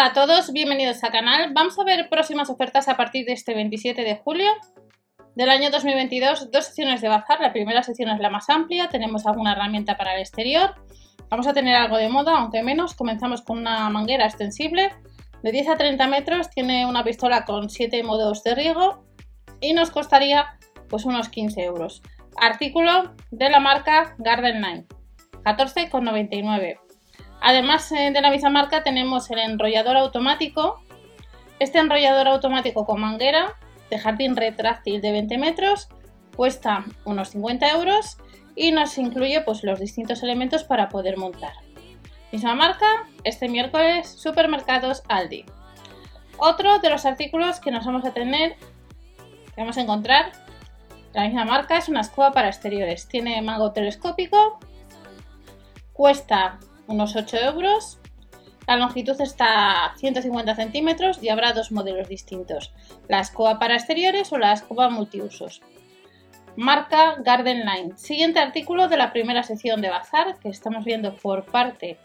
Hola a todos, bienvenidos al canal. Vamos a ver próximas ofertas a partir de este 27 de julio del año 2022. Dos secciones de bazar. La primera sección es la más amplia. Tenemos alguna herramienta para el exterior. Vamos a tener algo de moda, aunque menos. Comenzamos con una manguera extensible de 10 a 30 metros. Tiene una pistola con 7 modos de riego y nos costaría pues unos 15 euros. Artículo de la marca Garden Line, 14,99. Además eh, de la misma marca tenemos el enrollador automático. Este enrollador automático con manguera de jardín retráctil de 20 metros cuesta unos 50 euros y nos incluye pues, los distintos elementos para poder montar. Misma marca, este miércoles, supermercados Aldi. Otro de los artículos que nos vamos a tener, que vamos a encontrar, la misma marca, es una escoba para exteriores. Tiene mango telescópico, cuesta unos 8 euros. La longitud está a 150 centímetros y habrá dos modelos distintos, la escoba para exteriores o la escoba multiusos. Marca Garden Line. Siguiente artículo de la primera sección de bazar que estamos viendo por parte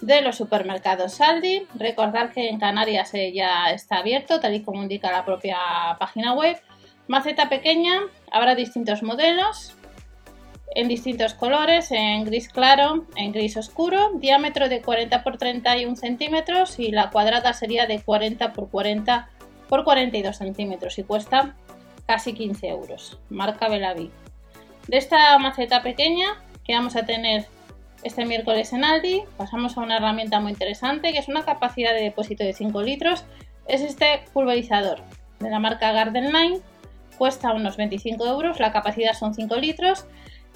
de los supermercados Aldi. Recordar que en Canarias ya está abierto, tal y como indica la propia página web. Maceta pequeña, habrá distintos modelos, en distintos colores, en gris claro, en gris oscuro, diámetro de 40 por 31 centímetros y la cuadrada sería de 40 por 40 por 42 centímetros y cuesta casi 15 euros. Marca Belaví. De esta maceta pequeña que vamos a tener este miércoles en Aldi, pasamos a una herramienta muy interesante que es una capacidad de depósito de 5 litros. Es este pulverizador de la marca Garden Line. Cuesta unos 25 euros, la capacidad son 5 litros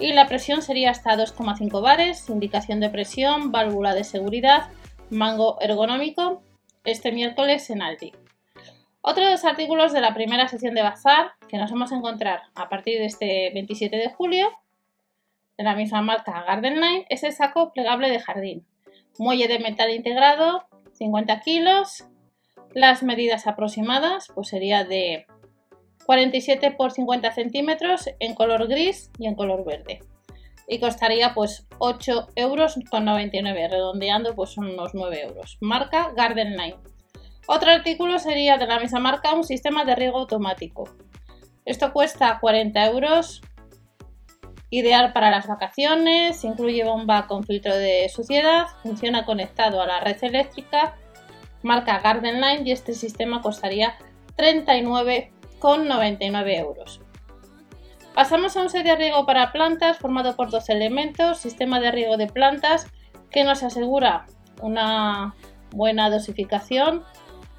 y la presión sería hasta 2,5 bares, indicación de presión, válvula de seguridad, mango ergonómico, este miércoles en Aldi. Otro de los artículos de la primera sección de bazar que nos vamos a encontrar a partir de este 27 de julio, de la misma marca Garden Line, es el saco plegable de jardín. Muelle de metal integrado, 50 kilos. Las medidas aproximadas pues sería de 47 por 50 centímetros en color gris y en color verde. Y costaría pues 8 euros con 99, redondeando pues unos 9 euros. Marca Garden Line. Otro artículo sería de la misma marca un sistema de riego automático. Esto cuesta 40 euros, ideal para las vacaciones, incluye bomba con filtro de suciedad, funciona conectado a la red eléctrica, marca Garden Line y este sistema costaría 39 con 99 euros. Pasamos a un set de riego para plantas formado por dos elementos, sistema de riego de plantas que nos asegura una buena dosificación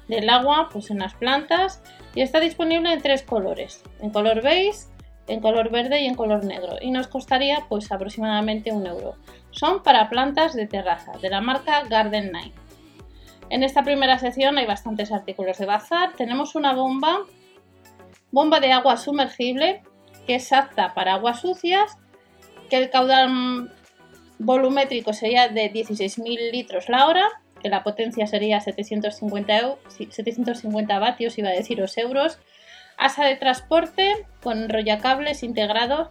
del agua pues, en las plantas y está disponible en tres colores, en color beige, en color verde y en color negro y nos costaría pues aproximadamente un euro. Son para plantas de terraza de la marca Garden Night. En esta primera sección hay bastantes artículos de bazar. Tenemos una bomba bomba de agua sumergible que es apta para aguas sucias, que el caudal volumétrico sería de 16.000 litros la hora, que la potencia sería 750, 750 vatios, iba a deciros euros, asa de transporte con enrollacables integrados,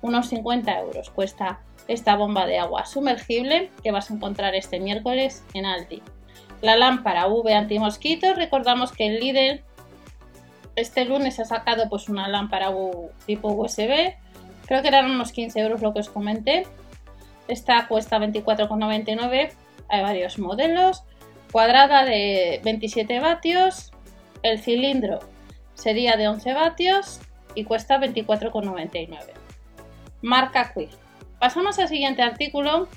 unos 50 euros cuesta esta bomba de agua sumergible que vas a encontrar este miércoles en Aldi. La lámpara V antimosquitos, recordamos que el líder este lunes ha sacado pues una lámpara tipo USB. Creo que eran unos 15 euros lo que os comenté. Esta cuesta 24,99. Hay varios modelos. Cuadrada de 27 vatios. El cilindro sería de 11 vatios y cuesta 24,99. Marca Quick. Pasamos al siguiente artículo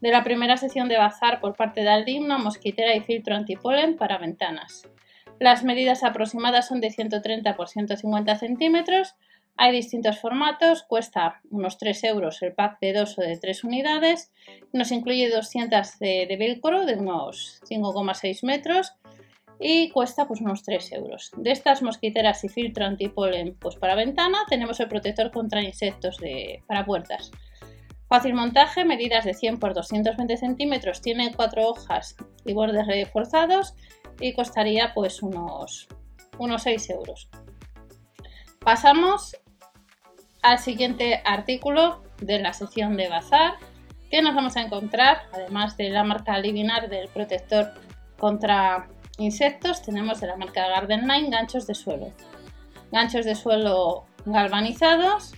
de la primera sección de bazar por parte de Aldi, una mosquitera y filtro antipolen para ventanas. Las medidas aproximadas son de 130 por 150 centímetros. Hay distintos formatos, cuesta unos 3 euros el pack de 2 o de 3 unidades. Nos incluye 200 de, de velcro de unos 5,6 metros y cuesta pues unos 3 euros. De estas mosquiteras y filtro antipolen pues para ventana tenemos el protector contra insectos de, para puertas. Fácil montaje, medidas de 100 por 220 centímetros, tiene 4 hojas y bordes reforzados y costaría pues unos, unos 6 euros. Pasamos al siguiente artículo de la sección de bazar que nos vamos a encontrar, además de la marca Livinar del protector contra insectos tenemos de la marca Garden Line ganchos de suelo. Ganchos de suelo galvanizados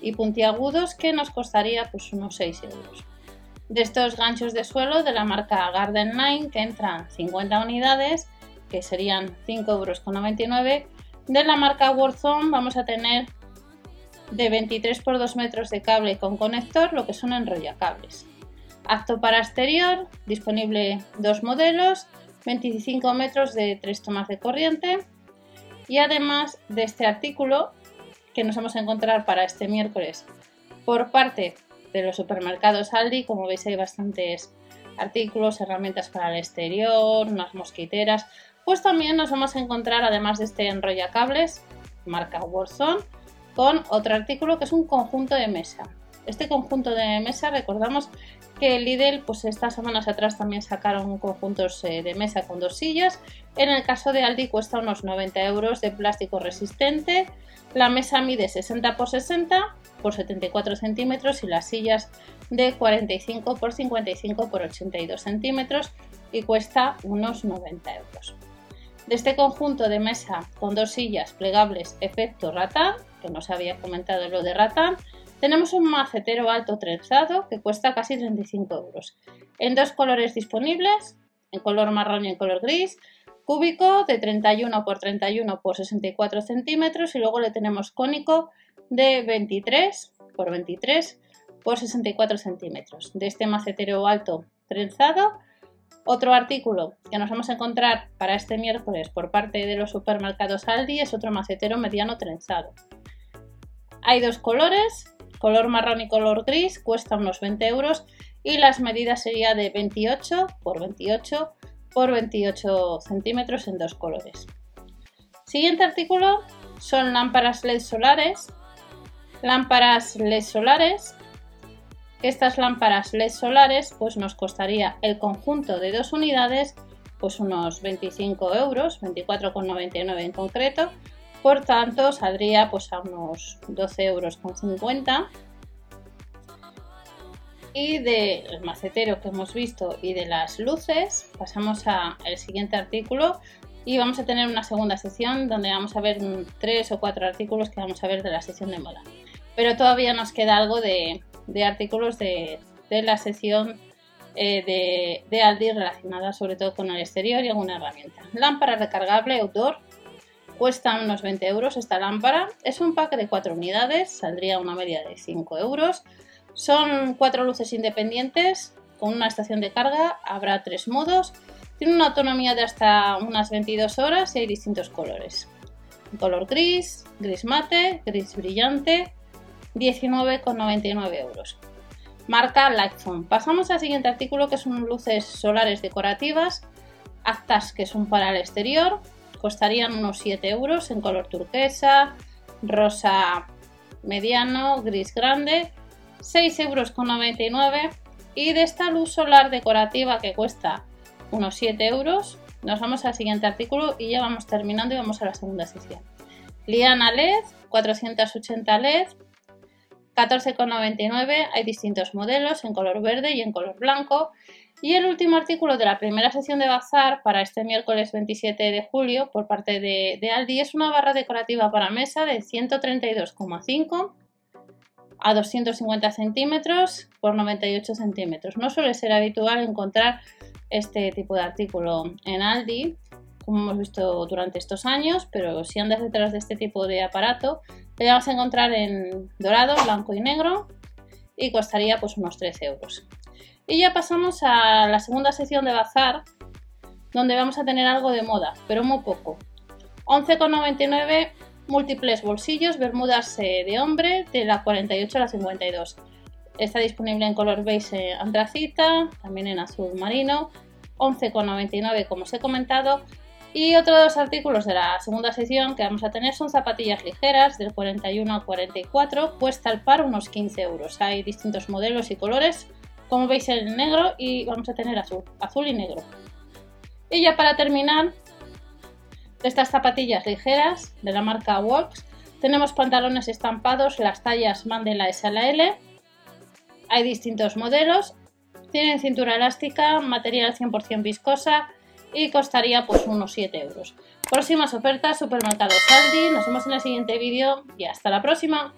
y puntiagudos que nos costaría pues unos 6 euros. De estos ganchos de suelo de la marca Garden Line que entran 50 unidades que serían 5,99 euros. De la marca Warzone vamos a tener de 23 por 2 metros de cable con conector, lo que son enrollacables. Apto para exterior, disponible dos modelos, 25 metros de 3 tomas de corriente. Y además de este artículo que nos vamos a encontrar para este miércoles por parte de los supermercados Aldi, como veis hay bastantes artículos, herramientas para el exterior, unas mosquiteras, pues también nos vamos a encontrar, además de este enrollacables, marca Warzone, con otro artículo que es un conjunto de mesa. Este conjunto de mesa, recordamos que Lidl, pues estas semanas atrás también sacaron conjuntos eh, de mesa con dos sillas. En el caso de Aldi cuesta unos 90 euros de plástico resistente. La mesa mide 60 x 60 por 74 centímetros y las sillas de 45 x 55 x 82 centímetros y cuesta unos 90 euros. De este conjunto de mesa con dos sillas plegables efecto ratán, que nos había comentado lo de ratán, tenemos un macetero alto trenzado que cuesta casi 35 euros. En dos colores disponibles, en color marrón y en color gris, cúbico de 31 por 31 por 64 centímetros y luego le tenemos cónico de 23 por 23 por 64 centímetros. De este macetero alto trenzado otro artículo que nos vamos a encontrar para este miércoles por parte de los supermercados Aldi es otro macetero mediano trenzado. Hay dos colores, color marrón y color gris, cuesta unos 20 euros y las medidas sería de 28 por 28 por 28 centímetros en dos colores. Siguiente artículo son lámparas LED solares. Lámparas LED solares estas lámparas LED solares pues nos costaría el conjunto de dos unidades pues unos 25 euros, 24,99 en concreto, por tanto saldría pues a unos 12 euros con 50 y del macetero que hemos visto y de las luces pasamos al siguiente artículo y vamos a tener una segunda sección donde vamos a ver tres o cuatro artículos que vamos a ver de la sección de moda pero todavía nos queda algo de, de artículos de, la sección eh, de, Aldi relacionada sobre todo con el exterior y alguna herramienta. Lámpara recargable outdoor. Cuesta unos 20 euros esta lámpara. Es un pack de 4 unidades, saldría una media de 5 euros. Son cuatro luces independientes con una estación de carga, habrá tres modos. Tiene una autonomía de hasta unas 22 horas y hay distintos colores. Color gris, gris mate, gris brillante, 19,99 euros. Marca Lightphone. Pasamos al siguiente artículo que son luces solares decorativas, actas que son para el exterior, costarían unos 7 euros en color turquesa, rosa mediano, gris grande, 6,99 euros. Y de esta luz solar decorativa que cuesta unos 7 euros, nos vamos al siguiente artículo y ya vamos terminando y vamos a la segunda sección. Liana LED, 480 LED, 14,99 hay distintos modelos en color verde y en color blanco. Y el último artículo de la primera sesión de bazar para este miércoles 27 de julio por parte de, Aldi es una barra decorativa para mesa de 132,5 a 250 centímetros por 98 centímetros. No suele ser habitual encontrar este tipo de artículo en Aldi, como hemos visto durante estos años, pero si andas detrás de este tipo de aparato, lo vamos a encontrar en dorado, blanco y negro y costaría pues unos 13 euros. Y ya pasamos a la segunda sección de bazar, donde vamos a tener algo de moda, pero muy poco. 11,99 múltiples bolsillos, bermudas eh, de hombre de la 48 a la 52. Está disponible en color beige antracita, también en azul marino. 11,99 como os he comentado y otros artículos de la segunda sección que vamos a tener son zapatillas ligeras del 41 al 44, cuesta al par unos 15 euros. Hay distintos modelos y colores, como veis el negro y vamos a tener azul, azul y negro. Y ya para terminar, de estas zapatillas ligeras de la marca Walks, tenemos pantalones estampados, las tallas van de la S a la L. Hay distintos modelos, tienen cintura elástica, material 100% viscosa, y costaría pues unos 7 euros. Próximas ofertas, supermercado Saldi. Nos vemos en el siguiente vídeo y hasta la próxima.